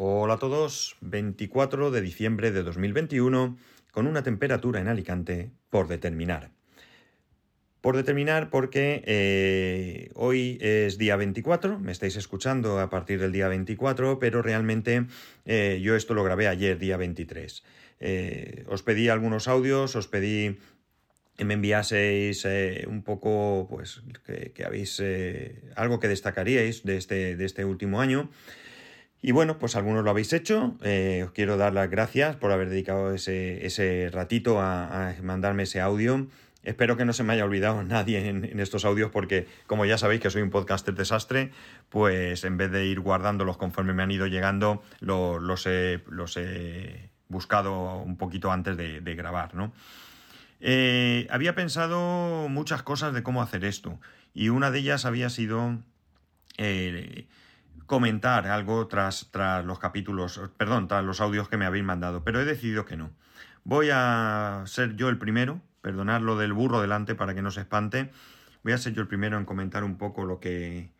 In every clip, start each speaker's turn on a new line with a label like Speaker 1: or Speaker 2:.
Speaker 1: Hola a todos, 24 de diciembre de 2021, con una temperatura en Alicante por determinar. Por determinar porque eh, hoy es día 24, me estáis escuchando a partir del día 24, pero realmente eh, yo esto lo grabé ayer, día 23. Eh, os pedí algunos audios, os pedí que me enviaseis un poco, pues, que, habéis algo que destacaríais de este, de este último año. Y bueno, pues algunos lo habéis hecho. os quiero dar las gracias por haber dedicado ese, ratito a, mandarme ese audio. Espero que no se me haya olvidado nadie en, estos audios porque como ya sabéis que soy un podcaster desastre, pues en vez de ir guardándolos conforme me han ido llegando, los, he, los, he, buscado un poquito antes de, grabar, ¿no? Eh, había pensado muchas cosas de cómo hacer esto y una de ellas había sido eh, comentar algo tras, tras los capítulos, perdón, tras los audios que me habéis mandado, pero he decidido que no. Voy a ser yo el primero Perdonad lo del burro delante para que no se espante. Voy a ser yo el primero en comentar un poco lo que,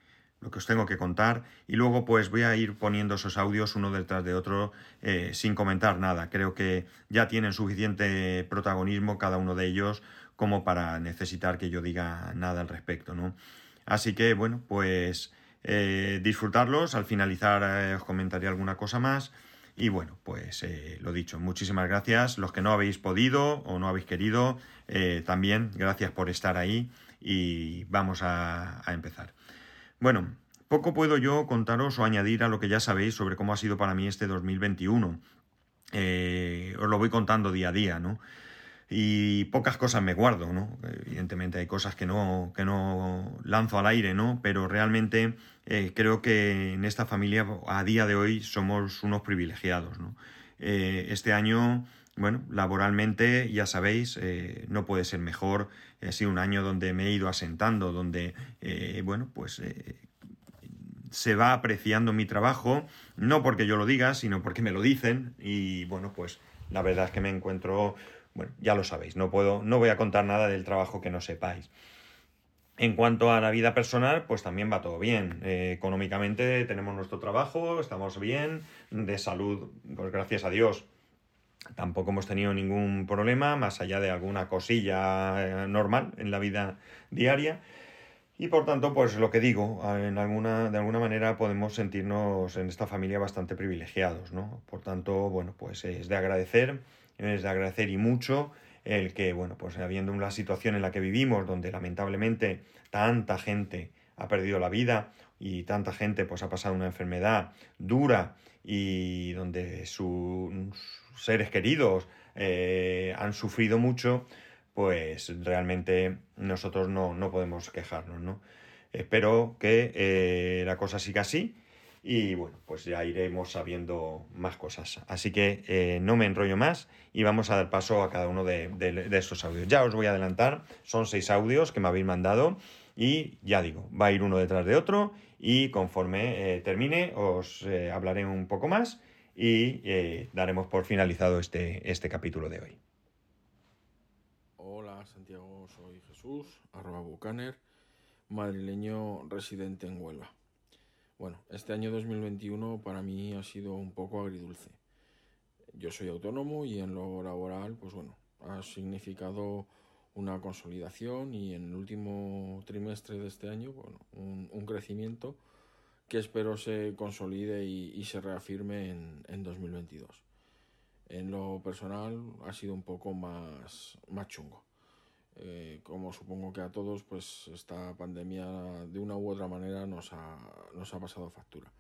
Speaker 1: lo que os tengo que contar y luego pues voy a ir poniendo esos audios uno detrás de otro eh, sin comentar nada. Creo que ya tienen suficiente protagonismo cada uno de ellos como para necesitar que yo diga nada al respecto, ¿no? Así que bueno, pues eh, disfrutarlos. Al finalizar eh, os comentaré alguna cosa más. Y bueno, pues eh, lo dicho, muchísimas gracias. Los que no habéis podido o no habéis querido, también gracias por estar ahí y vamos a, empezar. Bueno, poco puedo yo contaros o añadir a lo que ya sabéis sobre cómo ha sido para mí este 2021. Eh, os lo voy contando día a día, ¿no? Y pocas cosas me guardo, ¿no? Evidentemente hay cosas que no, que no lanzo al aire, ¿no? Pero realmente eh, creo que en esta familia a día de hoy somos unos privilegiados, ¿no? Eh, este año, bueno, laboralmente, ya sabéis, eh, no puede ser mejor. Ha sido un año donde me he ido asentando, donde, bueno, pues se va apreciando mi trabajo, no porque yo lo diga, sino porque me lo dicen y bueno, pues la verdad es que me encuentro bueno, ya lo sabéis, no puedo, no voy a contar nada del trabajo que no sepáis. En cuanto a la vida personal, pues también va todo bien. Eh, económicamente tenemos nuestro trabajo, estamos bien, de salud, pues gracias a Dios. Tampoco hemos tenido ningún problema, más allá de alguna cosilla eh, normal en la vida diaria. Y por tanto, pues lo que digo, en alguna, de alguna manera podemos sentirnos en esta familia bastante privilegiados, ¿no? Por tanto, bueno, pues es de agradecer es de agradecer y mucho el que, bueno, pues habiendo una situación en la que vivimos, donde lamentablemente tanta gente ha perdido la vida y tanta gente pues ha pasado una enfermedad dura y donde sus seres queridos eh, han sufrido mucho, pues realmente nosotros no, no podemos quejarnos, ¿no? Espero que eh, la cosa siga así y bueno, pues ya iremos sabiendo más cosas. Así que eh, no me enrollo más y vamos a dar paso a cada uno de, estos audios. Ya os voy a adelantar, son seis audios que me habéis mandado y ya digo, va a ir uno detrás de otro y conforme eh, termine os hablaré un poco más y daremos por finalizado este, este capítulo de hoy.
Speaker 2: Hola Santiago, soy Jesús, arroba bucaner, madrileño residente en Huelva. Bueno, este año 2021 para mí ha sido un poco agridulce. Yo soy autónomo y en lo laboral, pues bueno, ha significado una consolidación y en el último trimestre de este año, bueno, un, crecimiento que espero se consolide y, se reafirme en, en, 2022. En lo personal ha sido un poco más, más chungo. Eh, como supongo que a todos, pues esta pandemia de una u otra manera nos ha, nos ha pasado factura.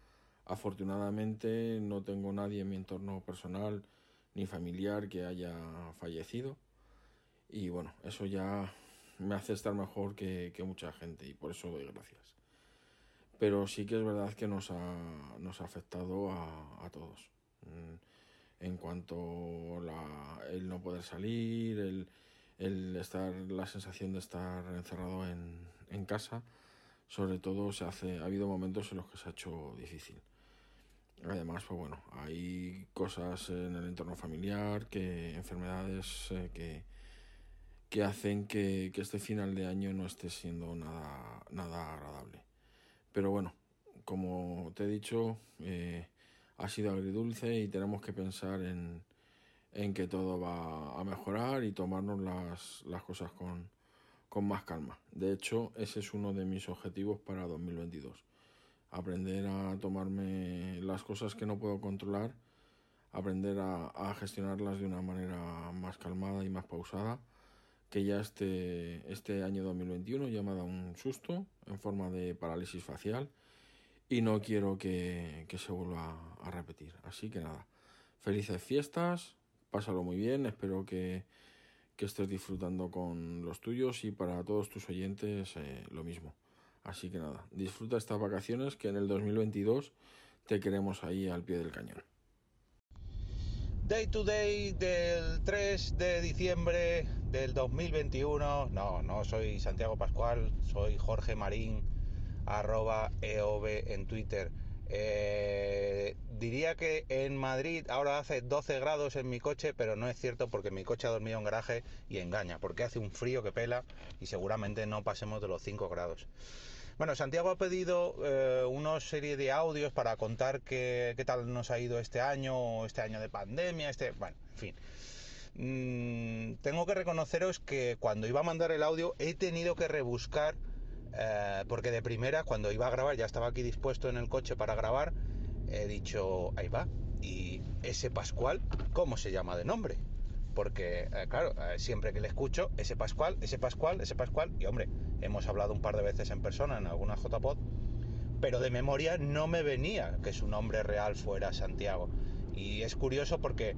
Speaker 2: Afortunadamente no tengo nadie en mi entorno personal ni familiar que haya fallecido y bueno, eso ya me hace estar mejor que, mucha gente y por eso doy gracias. Pero sí que es verdad que nos ha, nos ha afectado a, todos. Mm, en cuanto a el no poder salir, el, el estar, la sensación de estar encerrado en, en casa, sobre todo se hace, ha habido momentos en los que se ha hecho difícil. Además, pues bueno, hay cosas en el entorno familiar, que enfermedades eh, que, que hacen que, que, este final de año no esté siendo nada, nada agradable. Pero bueno, como te he dicho, eh, ha sido agridulce y tenemos que pensar en, en que todo va a mejorar y tomarnos las, las cosas con, con más calma. De hecho, ese es uno de mis objetivos para 2022. Aprender a tomarme las cosas que no puedo controlar, aprender a, gestionarlas de una manera más calmada y más pausada, que ya este, este año 2021 ya me ha dado un susto en forma de parálisis facial y no quiero que, que se vuelva a repetir. Así que nada, felices fiestas, pásalo muy bien, espero que, que estés disfrutando con los tuyos y para todos tus oyentes eh, lo mismo. Así que nada, disfruta estas vacaciones que en el 2022 te queremos ahí al pie del cañón.
Speaker 3: Day to day del 3 de diciembre del 2021. No, no soy Santiago Pascual, soy Jorge Marín, arroba EOB en Twitter. Eh, diría que en Madrid ahora hace 12 grados en mi coche, pero no es cierto porque mi coche ha dormido en garaje y engaña, porque hace un frío que pela y seguramente no pasemos de los 5 grados. Bueno, Santiago ha pedido eh, una serie de audios para contar qué, qué, tal nos ha ido este año, este año de pandemia, este, bueno, en fin. Mm, tengo que reconoceros que cuando iba a mandar el audio he tenido que rebuscar eh, porque de primera, cuando iba a grabar, ya estaba aquí dispuesto en el coche para grabar, he dicho, ahí va. Y ese Pascual, ¿cómo se llama de nombre? Porque, eh, claro, eh, siempre que le escucho, ese Pascual, ese Pascual, ese Pascual, y hombre, hemos hablado un par de veces en persona en alguna JPod, pero de memoria no me venía que su nombre real fuera Santiago. Y es curioso porque,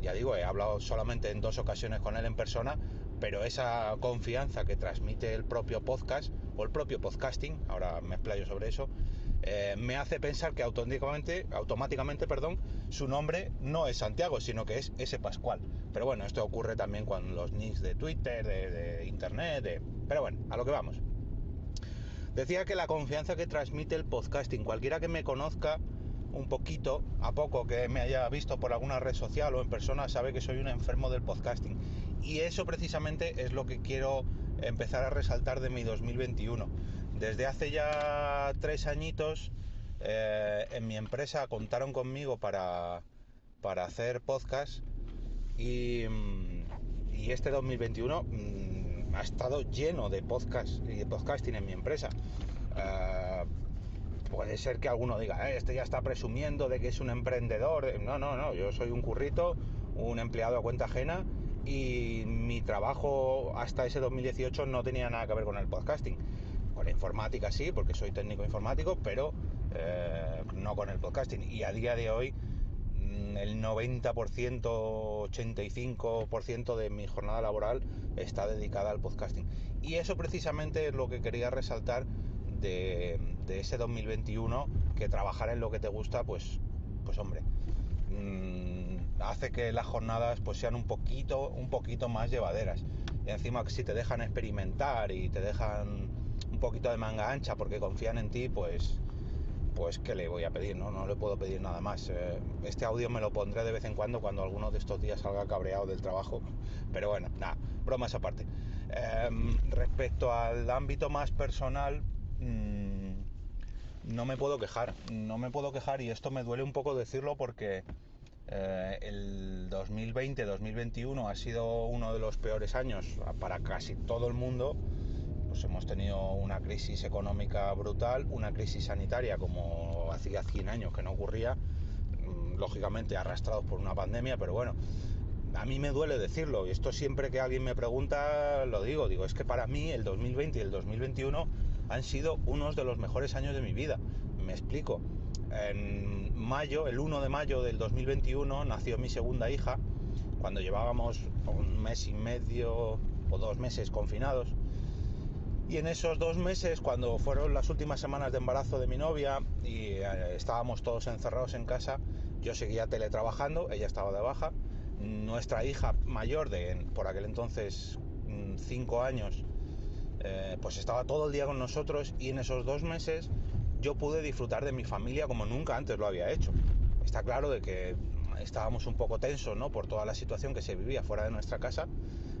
Speaker 3: ya digo, he hablado solamente en dos ocasiones con él en persona, pero esa confianza que transmite el propio podcast o el propio podcasting, ahora me explayo sobre eso, eh, me hace pensar que automáticamente, automáticamente perdón, su nombre no es Santiago, sino que es ese Pascual. Pero bueno, esto ocurre también con los nicks de Twitter, de, de Internet, de... pero bueno, a lo que vamos. Decía que la confianza que transmite el podcasting, cualquiera que me conozca un poquito, a poco que me haya visto por alguna red social o en persona, sabe que soy un enfermo del podcasting. Y eso precisamente es lo que quiero empezar a resaltar de mi 2021. Desde hace ya tres añitos eh, en mi empresa contaron conmigo para, para hacer podcast y, y este 2021 mmm, ha estado lleno de podcast y de podcasting en mi empresa. Uh, puede ser que alguno diga, eh, este ya está presumiendo de que es un emprendedor. No, no, no, yo soy un currito, un empleado a cuenta ajena y mi trabajo hasta ese 2018 no tenía nada que ver con el podcasting. Con la informática sí, porque soy técnico informático, pero eh, no con el podcasting. Y a día de hoy mm, el 90%, 85% de mi jornada laboral está dedicada al podcasting. Y eso precisamente es lo que quería resaltar de, ese 2021, que trabajar en lo que te gusta, pues, pues hombre, mmm, hace que las jornadas pues sean un poquito, un poquito más llevaderas. Y encima si te dejan experimentar y te dejan un poquito de manga ancha porque confían en ti, pues pues qué le voy a pedir, ¿no? No le puedo pedir nada más. Este audio me lo pondré de vez en cuando cuando alguno de estos días salga cabreado del trabajo. Pero bueno, nada, bromas aparte. Eh, respecto al ámbito más personal, mmm, no me puedo quejar. No me puedo quejar y esto me duele un poco decirlo porque eh, el 2020-2021 ha sido uno de los peores años para casi todo el mundo. Pues hemos tenido una crisis económica brutal, una crisis sanitaria como hacía 100 años que no ocurría, mm, lógicamente arrastrados por una pandemia, pero bueno, a mí me duele decirlo, y esto siempre que alguien me pregunta lo digo, digo, es que para mí el 2020 y el 2021 han sido unos de los mejores años de mi vida. Me explico. En mayo, el 1 de mayo del 2021, nació mi segunda hija, cuando llevábamos un mes y medio o dos meses confinados. Y en esos dos meses, cuando fueron las últimas semanas de embarazo de mi novia y eh, estábamos todos encerrados en casa, yo seguía teletrabajando, ella estaba de baja. Nuestra hija mayor, de por aquel entonces 5 años, eh, pues estaba todo el día con nosotros y en esos dos meses yo pude disfrutar de mi familia como nunca antes lo había hecho. Está claro de que estábamos un poco tensos, ¿no? Por toda la situación que se vivía fuera de nuestra casa,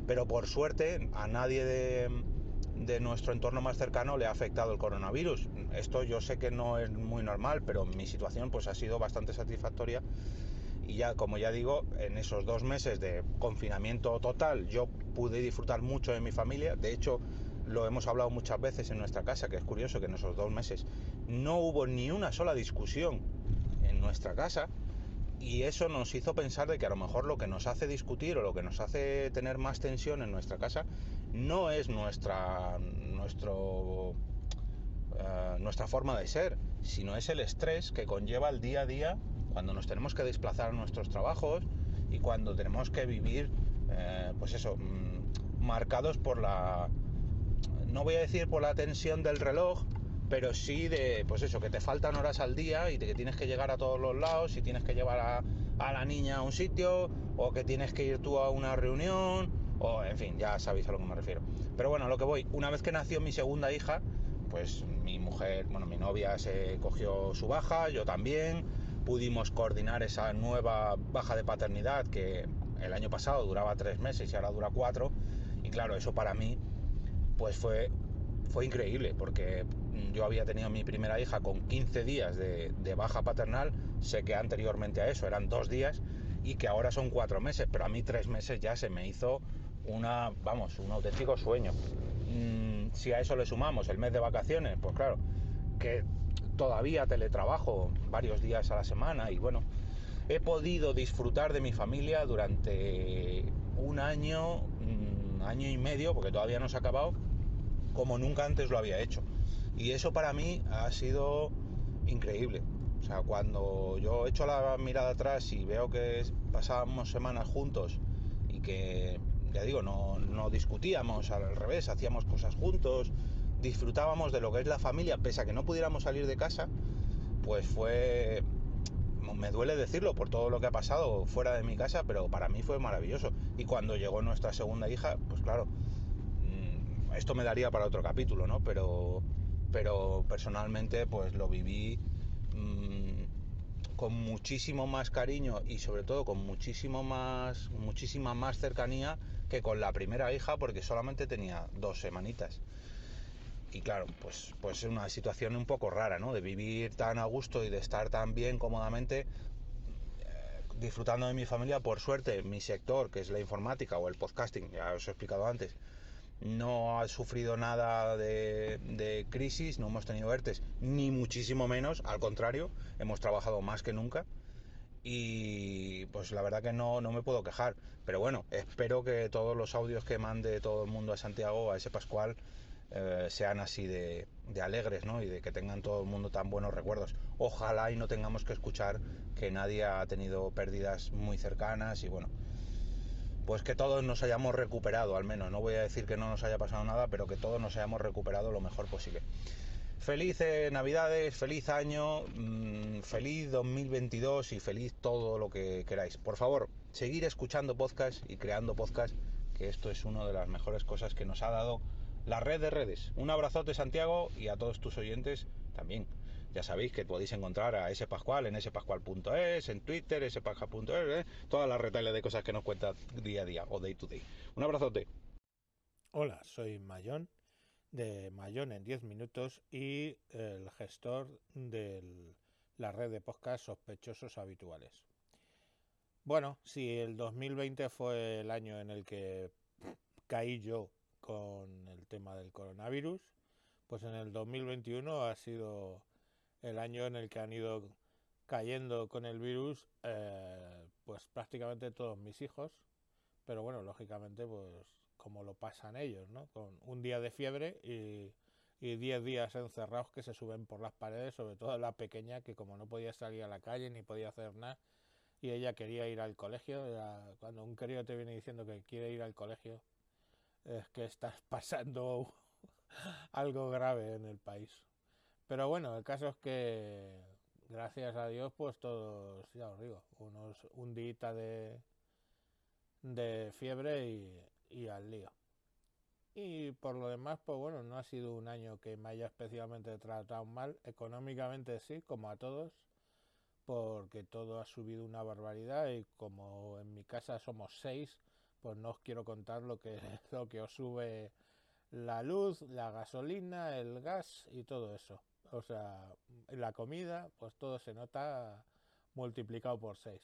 Speaker 3: pero por suerte a nadie de, de nuestro entorno más cercano le ha afectado el coronavirus. Esto yo sé que no es muy normal, pero mi situación pues ha sido bastante satisfactoria y ya como ya digo, en esos dos meses de confinamiento total yo pude disfrutar mucho de mi familia. De hecho, lo hemos hablado muchas veces en nuestra casa, que es curioso que en esos dos meses no hubo ni una sola discusión en nuestra casa y eso nos hizo pensar de que a lo mejor lo que nos hace discutir o lo que nos hace tener más tensión en nuestra casa no es nuestra nuestro uh, nuestra forma de ser, sino es el estrés que conlleva el día a día cuando nos tenemos que desplazar a nuestros trabajos y cuando tenemos que vivir, eh, pues eso, mmm, marcados por la, no voy a decir por la tensión del reloj, pero sí de, pues eso, que te faltan horas al día y de que tienes que llegar a todos los lados y tienes que llevar a, la niña a un sitio o que tienes que ir tú a una reunión o en fin, ya sabéis a lo que me refiero. Pero bueno, a lo que voy, una vez que nació mi segunda hija, pues mi mujer, bueno, mi novia se cogió su baja, yo también, pudimos coordinar esa nueva baja de paternidad que el año pasado duraba tres meses y ahora dura cuatro, y claro, eso para mí pues fue, fue increíble, porque yo había tenido mi primera hija con 15 días de, de baja paternal, sé que anteriormente a eso eran dos días, y que ahora son cuatro meses, pero a mí tres meses ya se me hizo una, vamos, un auténtico sueño. Mm, si a eso le sumamos el mes de vacaciones, pues claro, que todavía teletrabajo varios días a la semana y bueno, he podido disfrutar de mi familia durante un año, un año y medio, porque todavía no se ha acabado, como nunca antes lo había hecho. Y eso para mí ha sido increíble. O sea, cuando yo echo la mirada atrás y veo que pasábamos semanas juntos y que ya digo, no, no discutíamos, al revés, hacíamos cosas juntos, disfrutábamos de lo que es la familia, pese a que no pudiéramos salir de casa, pues fue, me duele decirlo por todo lo que ha pasado fuera de mi casa, pero para mí fue maravilloso. Y cuando llegó nuestra segunda hija, pues claro, esto me daría para otro capítulo, ¿no? Pero, pero personalmente pues lo viví mmm, con muchísimo más cariño y sobre todo con muchísimo más, muchísima más cercanía que con la primera hija porque solamente tenía dos semanitas. Y claro, pues, pues es una situación un poco rara, ¿no? De vivir tan a gusto y de estar tan bien cómodamente eh, disfrutando de mi familia. Por suerte, mi sector, que es la informática o el podcasting, ya os he explicado antes, no ha sufrido nada de, crisis, no hemos tenido ERTES, ni muchísimo menos, al contrario, hemos trabajado más que nunca y pues la verdad que no, no me puedo quejar. Pero bueno, espero que todos los audios que mande todo el mundo a Santiago, a ese Pascual, eh, sean así de, de, alegres, ¿no? Y de que tengan todo el mundo tan buenos recuerdos. Ojalá y no tengamos que escuchar que nadie ha tenido pérdidas muy cercanas y bueno, pues que todos nos hayamos recuperado, al menos. No voy a decir que no nos haya pasado nada, pero que todos nos hayamos recuperado lo mejor posible. Feliz Navidades, feliz año, mmm, feliz 2022 y feliz todo lo que queráis. Por favor, seguir escuchando podcast y creando podcast, que esto es una de las mejores cosas que nos ha dado la red de redes. Un abrazote Santiago y a todos tus oyentes también. Ya sabéis que podéis encontrar a ese Pascual en spascual.es, en Twitter, spascual.es, ¿eh? todas las retales de cosas que nos cuenta día a día o day to day. Un abrazote.
Speaker 4: Hola, soy Mayón de Mayón en 10 minutos y el gestor de la red de podcast sospechosos habituales. Bueno, si el 2020 fue el año en el que caí yo con el tema del coronavirus, pues en el 2021 ha sido el año en el que han ido cayendo con el virus eh, pues prácticamente todos mis hijos, pero bueno, lógicamente pues como lo pasan ellos, ¿no? Con un día de fiebre y, y diez días encerrados que se suben por las paredes, sobre todo la pequeña que como no podía salir a la calle ni podía hacer nada y ella quería ir al colegio, cuando un querido te viene diciendo que quiere ir al colegio, es que estás pasando algo grave en el país. Pero bueno, el caso es que gracias a Dios, pues todos, ya os digo, unos un día de, de fiebre y, y al lío. Y por lo demás, pues bueno, no ha sido un año que me haya especialmente tratado mal. Económicamente sí, como a todos, porque todo ha subido una barbaridad y como en mi casa somos seis, pues no os quiero contar lo que, lo que os sube la luz, la gasolina, el gas y todo eso. O sea, la comida, pues todo se nota multiplicado por 6.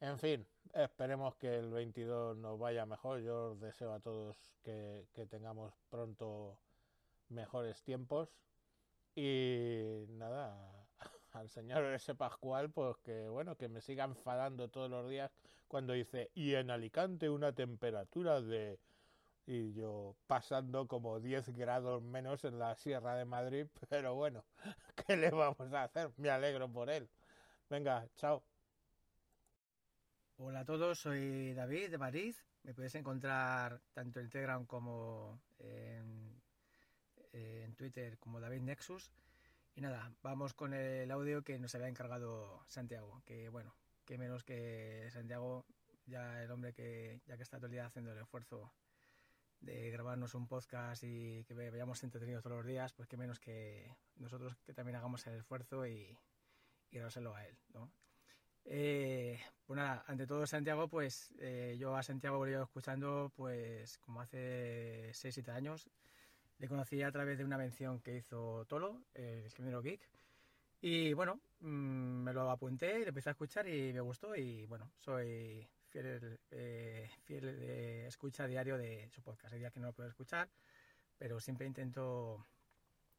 Speaker 4: En fin, esperemos que el 22 nos vaya mejor. Yo os deseo a todos que, que tengamos pronto mejores tiempos. Y nada, al señor ese Pascual, pues que bueno, que me siga enfadando todos los días cuando dice, y en Alicante una temperatura de... Y yo pasando como 10 grados menos en la Sierra de Madrid, pero bueno, ¿qué le vamos a hacer? Me alegro por él. Venga, chao.
Speaker 5: Hola a todos, soy David de Madrid. Me puedes encontrar tanto en Telegram como en, en Twitter como David Nexus. Y nada, vamos con el audio que nos había encargado Santiago, que bueno, que menos que Santiago, ya el hombre que ya que está todo el día haciendo el esfuerzo de grabarnos un podcast y que vayamos entretenidos todos los días, pues que menos que nosotros que también hagamos el esfuerzo y, y grabárselo a él, ¿no? Eh, pues nada, ante todo Santiago, pues eh, yo a Santiago he ido escuchando pues como hace 6-7 años, le conocí a través de una mención que hizo Tolo, el género geek. Y bueno, mmm, me lo apunté y lo empecé a escuchar y me gustó. Y bueno, soy fiel, eh, fiel de escucha diario de su podcast. Hay días que no lo puedo escuchar, pero siempre intento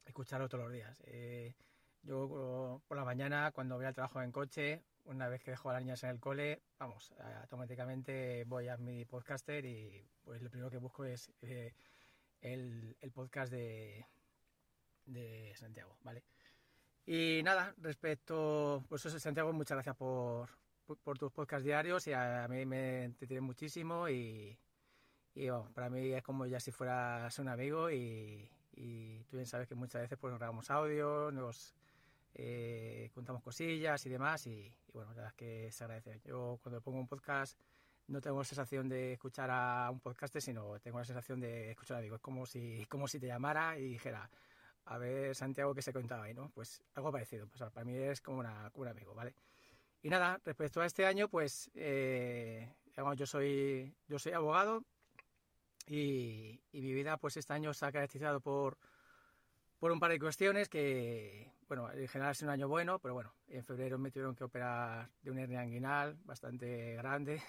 Speaker 5: escucharlo todos los días. Eh, yo por la mañana, cuando voy al trabajo en coche, una vez que dejo a las niñas en el cole, vamos, automáticamente voy a mi podcaster y pues lo primero que busco es eh, el, podcast de, de Santiago, ¿vale? Y nada, respecto, pues eso, Santiago, muchas gracias por, por, tus podcasts diarios y a, mí me entretiene muchísimo y, y bueno, para mí es como ya si fueras un amigo y, tú bien sabes que muchas veces pues nos grabamos audio, nos eh, contamos cosillas y demás y, y, bueno, la verdad es que se agradece. Yo cuando pongo un podcast no tengo la sensación de escuchar a un podcast, sino tengo la sensación de escuchar a amigos. Es como si, como si te llamara y dijera, a ver, Santiago, ¿qué se contaba ahí? ¿no? Pues algo parecido. Pues para mí es como, una, como un amigo, ¿vale? Y nada, respecto a este año, pues eh, yo soy yo soy abogado y, mi vida pues este año se ha caracterizado por, por un par de cuestiones que, bueno, en general es un año bueno, pero bueno, en febrero me tuvieron que operar de una hernia inguinal bastante grande,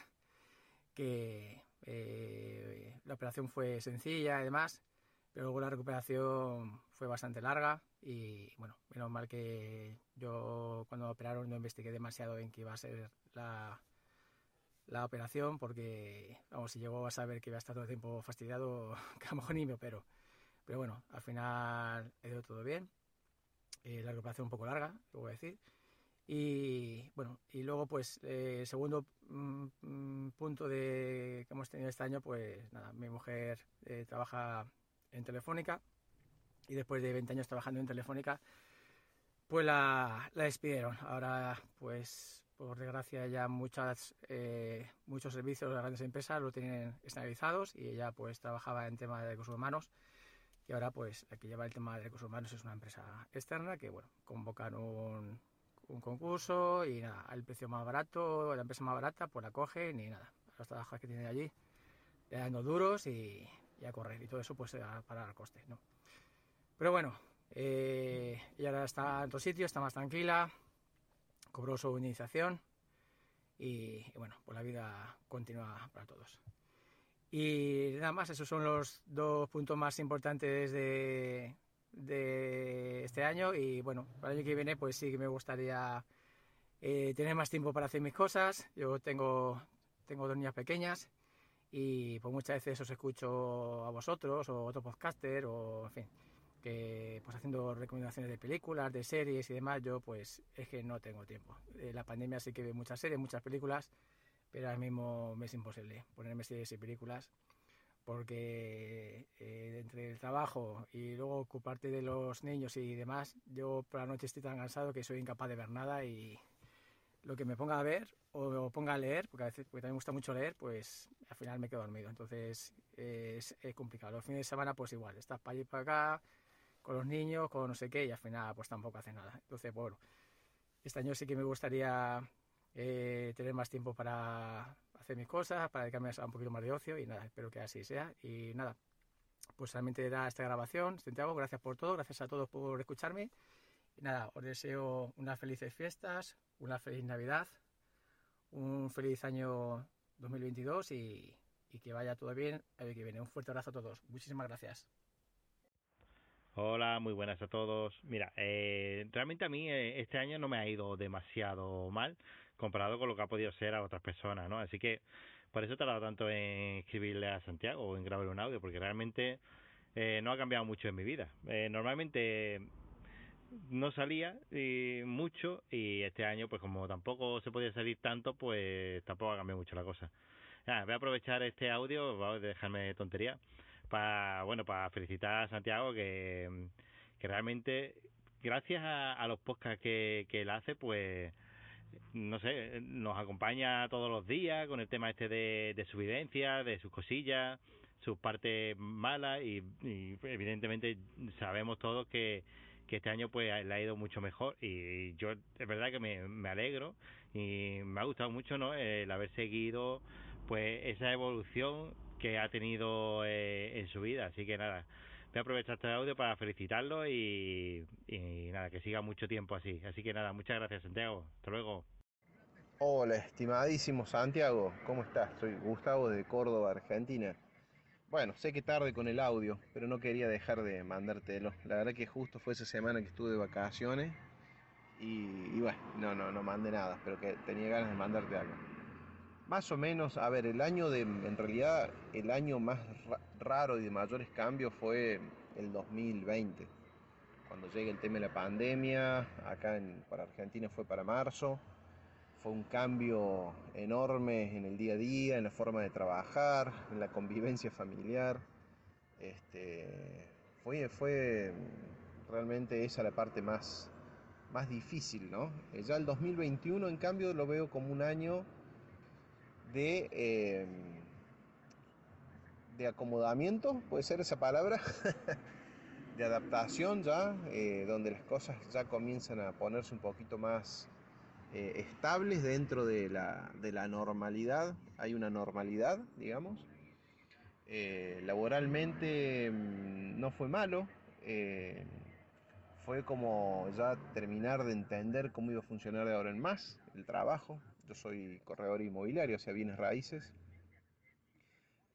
Speaker 5: que eh, la operación fue sencilla y demás, pero luego la recuperación fue bastante larga y bueno, menos mal que yo cuando me operaron no investigué demasiado en qué iba a ser la, la operación porque, vamos, si llegó a saber que iba a estar todo el tiempo fastidiado, que a lo mejor ni me opero. Pero bueno, al final he ido todo bien. Eh, la recuperación un poco larga, lo voy a decir. Y bueno, y luego pues eh, segundo mm, punto de, que hemos tenido este año, pues nada, mi mujer eh, trabaja en Telefónica y después de 20 años trabajando en Telefónica, pues la, la despidieron. Ahora pues por desgracia ya muchas, eh, muchos servicios de las grandes empresas lo tienen externalizados y ella pues trabajaba en tema de recursos humanos y ahora pues la que lleva el tema de recursos humanos es una empresa externa que bueno, convocan un, un concurso y nada, al precio más barato, la empresa más barata pues la cogen y nada, los trabajadores que tienen allí le dando duros y, y, a correr y todo eso pues a parar el coste, ¿no? Pero bueno, eh, ella ahora está en otro sitio, está más tranquila, cobró su iniciación y, y, bueno, pues la vida continúa para todos. Y nada más, esos son los dos puntos más importantes de, de este año y bueno, para el año que viene pues sí que me gustaría eh, tener más tiempo para hacer mis cosas. Yo tengo, tengo dos niñas pequeñas y pues muchas veces os escucho a vosotros o otro podcaster o en fin, que pues haciendo recomendaciones de películas, de series y demás, yo pues es que no tengo tiempo. Eh, la pandemia sí que ve muchas series, muchas películas, pero ahora mismo me es imposible ponerme series y películas porque eh, entre el trabajo y luego ocuparte de los niños y demás, yo por la noche estoy tan cansado que soy incapaz de ver nada y lo que me ponga a ver o, ponga a leer, porque a veces porque también me gusta mucho leer, pues al final me quedo dormido. Entonces es, es complicado. Los fines de semana pues igual, estás para allí y para acá con los niños, con no sé qué y al final pues tampoco hace nada. Entonces, bueno, este año sí que me gustaría eh, tener más tiempo para hacer mis cosas, para dedicarme a un poquito más de ocio y nada, espero que así sea. Y nada, pues realmente era esta grabación. Santiago, gracias por todo, gracias a todos por escucharme. Y nada, os deseo unas felices fiestas, una feliz Navidad, un feliz año 2022 y, y que vaya todo bien el que viene. Un fuerte abrazo a todos. Muchísimas gracias.
Speaker 6: Hola, muy buenas a todos. Mira, eh, realmente a mí eh, este año no me ha ido demasiado mal comparado con lo que ha podido ser a otras personas, ¿no? Así que por eso he tardado tanto en escribirle a Santiago o en grabar un audio, porque realmente eh, no ha cambiado mucho en mi vida. Eh, normalmente no salía y mucho y este año pues como tampoco se podía salir tanto pues tampoco ha cambiado mucho la cosa. voy a aprovechar este audio, voy a dejarme tontería para bueno para felicitar a Santiago que, que realmente gracias a, los podcasts que, que él hace pues no sé nos acompaña todos los días con el tema este de, de su vivencia de sus cosillas sus partes malas y, evidentemente sabemos todos que, que este año pues le ha ido mucho mejor y yo es verdad que me, me alegro y me ha gustado mucho no el haber seguido pues esa evolución que ha tenido eh, en su vida. Así que nada, voy a aprovechar este audio para felicitarlo y, nada, que siga mucho tiempo así. Así que nada, muchas gracias Santiago. Hasta luego.
Speaker 7: Hola, estimadísimo Santiago, ¿cómo estás? Soy Gustavo de Córdoba, Argentina. Bueno, sé que tarde con el audio, pero no quería dejar de mandártelo. La verdad que justo fue esa semana que estuve de vacaciones y, y bueno, no, no, no mandé nada, pero que tenía ganas de mandarte algo. Más o menos, a ver, el año de, en realidad, el año más raro y de mayores cambios fue el 2020. Cuando llega el tema de la pandemia, acá para Argentina fue para marzo, fue un cambio enorme en el día a día, en la forma de trabajar, en la convivencia familiar. Este, fue, fue realmente esa la parte más, más difícil, ¿no? Ya el 2021, en cambio, lo veo como un año de, em, de acomodamiento, puede ser esa palabra, de adaptación ya, eh, donde las cosas ya comienzan a ponerse un poquito más eh, estables dentro de la, de la, normalidad, hay una normalidad, digamos. Eh, laboralmente mm, no fue malo, fue como ya terminar de entender cómo iba a funcionar de ahora en más el trabajo, yo soy corredor inmobiliario, o sea, bienes raíces.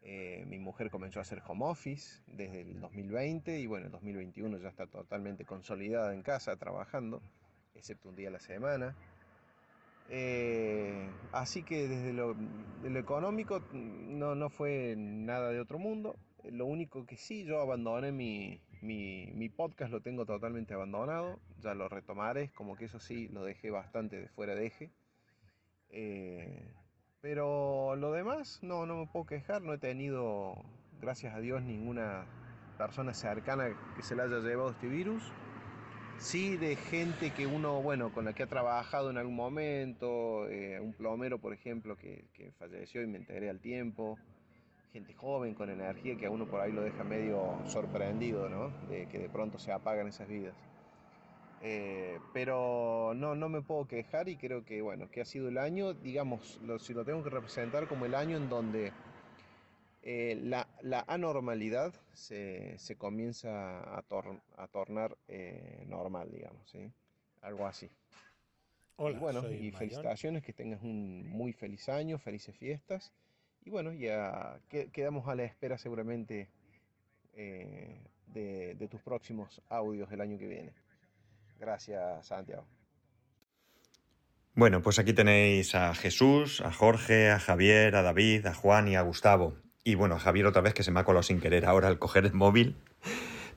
Speaker 7: Eh, mi mujer comenzó a hacer home office desde el 2020 y bueno, el 2021 ya está totalmente consolidada en casa trabajando, excepto un día a la semana. Eh, así que desde lo, económico no, no, fue nada de otro mundo. Lo único que sí, yo abandoné mi, mi, mi, podcast, lo tengo totalmente abandonado. Ya lo retomaré, como que eso sí, lo dejé bastante de fuera de eje. Eh, pero lo demás, no, no me puedo quejar, no he tenido, gracias a Dios, ninguna persona cercana que se le haya llevado este virus. Sí, de gente que uno, bueno, con la que ha trabajado en algún momento, eh, un plomero, por ejemplo, que, que, falleció y me enteré al tiempo, gente joven con energía que a uno por ahí lo deja medio sorprendido, ¿no? De que de pronto se apagan esas vidas. Eh, pero no, no me puedo quejar y creo que, bueno, que ha sido el año, digamos, si lo tengo que representar como el año en donde eh, la, la, anormalidad se, se comienza a, a tornar eh, normal, digamos, ¿sí? Algo así.
Speaker 4: Hola,
Speaker 7: y bueno, y felicitaciones, que tengas un muy feliz año, felices fiestas. Y bueno, ya quedamos a la espera seguramente de, de tus próximos audios del año que viene. Gracias, Santiago.
Speaker 1: Bueno, pues aquí tenéis a Jesús, a Jorge, a Javier, a David, a Juan y a Gustavo. Y bueno, a Javier otra vez que se me ha colado sin querer ahora al coger el móvil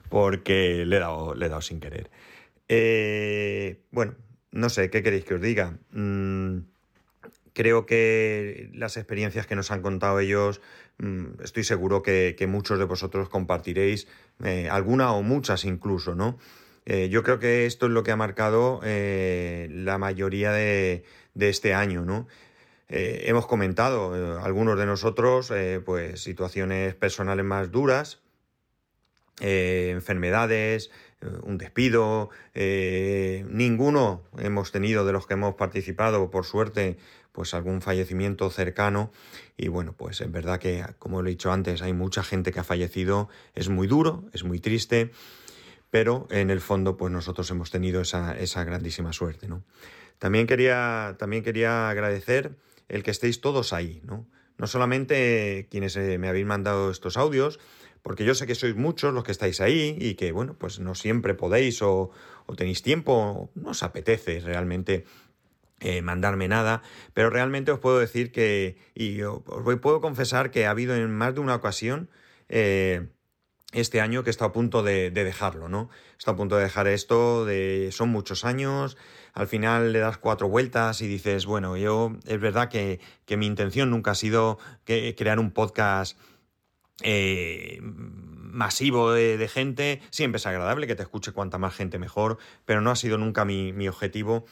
Speaker 1: porque le he dado, le he dado sin querer. Eh, bueno, no sé, ¿qué queréis que os diga? Mm, creo que las experiencias que nos han contado ellos, mm, estoy seguro que, muchos de vosotros compartiréis, eh, alguna o muchas incluso, ¿no? Eh, yo creo que esto es lo que ha marcado eh, la mayoría de, este año, ¿no? Eh, hemos comentado algunos de nosotros pues situaciones personales más duras enfermedades, un despido, ninguno hemos tenido de los que hemos participado, por suerte, pues algún fallecimiento cercano y bueno, pues es verdad que, como he dicho antes, hay mucha gente que ha fallecido, es muy duro, es muy triste, pero en el fondo pues nosotros hemos tenido esa, esa grandísima suerte, ¿no? También quería, también quería agradecer el que estéis todos ahí, ¿no? No solamente quienes eh, me habéis mandado estos audios, porque yo sé que sois muchos los que estáis ahí y que, bueno, pues no siempre podéis o, o tenéis tiempo, no os apetece realmente eh, mandarme nada, pero realmente os puedo decir que, y os puedo confesar que ha habido en más de una ocasión eh, este año que está a punto de, dejarlo, ¿no? Está a punto de dejar esto, de, son muchos años, al final le das cuatro vueltas y dices, bueno, yo es verdad que, mi intención nunca ha sido que, crear un podcast eh, masivo de, gente, siempre es agradable que te escuche cuanta más gente mejor, pero no ha sido nunca mi, objetivo.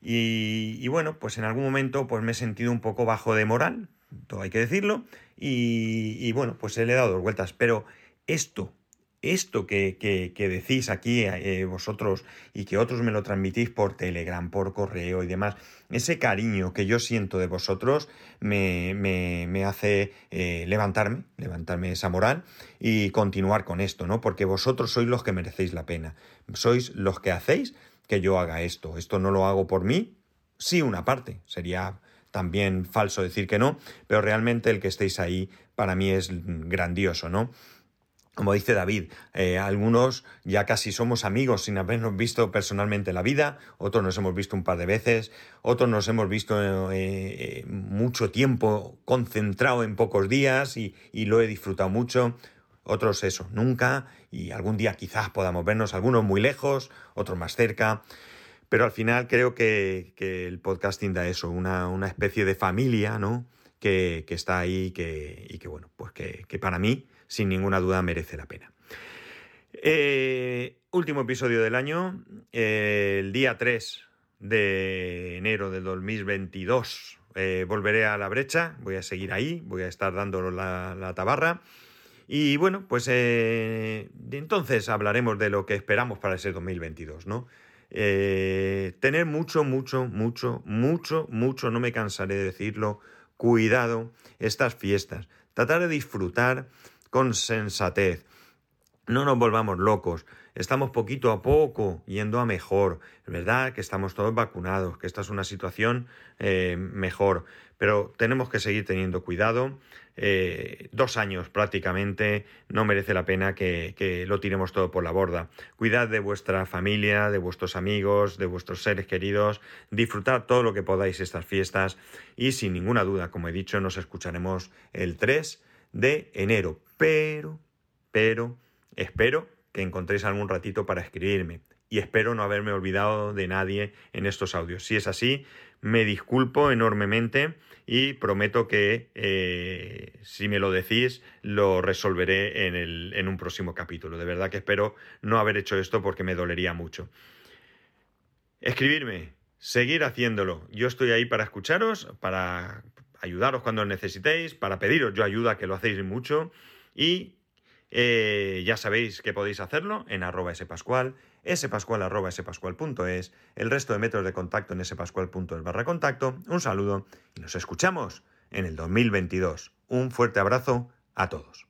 Speaker 1: Y, y, bueno, pues en algún momento pues me he sentido un poco bajo de moral, todo hay que decirlo, y, y bueno, pues le he dado dos vueltas, pero esto, esto que, que, decís aquí eh, vosotros y que otros me lo transmitís por Telegram, por correo y demás, ese cariño que yo siento de vosotros me, me, hace eh, levantarme, levantarme esa moral y continuar con esto, ¿no? Porque vosotros sois los que merecéis la pena, sois los que hacéis que yo haga esto. Esto no lo hago por mí, sí una parte, sería también falso decir que no, pero realmente el que estéis ahí para mí es grandioso, ¿no? Como dice David, eh, algunos ya casi somos amigos sin habernos visto personalmente en la vida, otros nos hemos visto un par de veces, otros nos hemos visto eh, eh, mucho tiempo concentrado en pocos días y, lo he disfrutado mucho, otros eso, nunca, y algún día quizás podamos vernos, algunos muy lejos, otros más cerca, pero al final creo que, el podcasting da eso, una, especie de familia, ¿no? Que, está ahí que, y bueno, pues que para mí sin ninguna duda merece la pena. Eh, último episodio del año, eh, el día 3 de enero de 2022. Eh, volveré a la brecha, voy a seguir ahí, voy a estar dando la, tabarra. Y bueno, pues entonces hablaremos de lo que esperamos para ese 2022, ¿no? tener mucho, mucho, mucho, mucho, mucho, no me cansaré de decirlo, cuidado estas fiestas. Tratar de disfrutar con sensatez. No nos volvamos locos. Estamos poquito a poco yendo a mejor. Es verdad que estamos todos vacunados, que esta es una situación eh, mejor, pero tenemos que seguir teniendo cuidado. Eh, dos años prácticamente no merece la pena que, que, lo tiremos todo por la borda. Cuidad de vuestra familia, de vuestros amigos, de vuestros seres queridos, disfrutad todo lo que podáis estas fiestas y sin ninguna duda, como he dicho, nos escucharemos el 3 de enero. Pero, pero, espero que encontréis algún ratito para escribirme y espero no haberme olvidado de nadie en estos audios. Si es así, me disculpo enormemente y prometo que eh, si me lo decís lo resolveré en, el, en un próximo capítulo. De verdad que espero no haber hecho esto porque me dolería mucho. Escribirme, seguir haciéndolo. Yo estoy ahí para escucharos, para ayudaros cuando necesitéis, para pediros yo ayuda, que lo hacéis mucho, y eh, ya sabéis que podéis hacerlo en arroba spascual, spascual arroba spascual.es, el resto de métodos de contacto en spascual.es barra contacto. Un saludo y nos escuchamos en el 2022. Un fuerte abrazo a todos.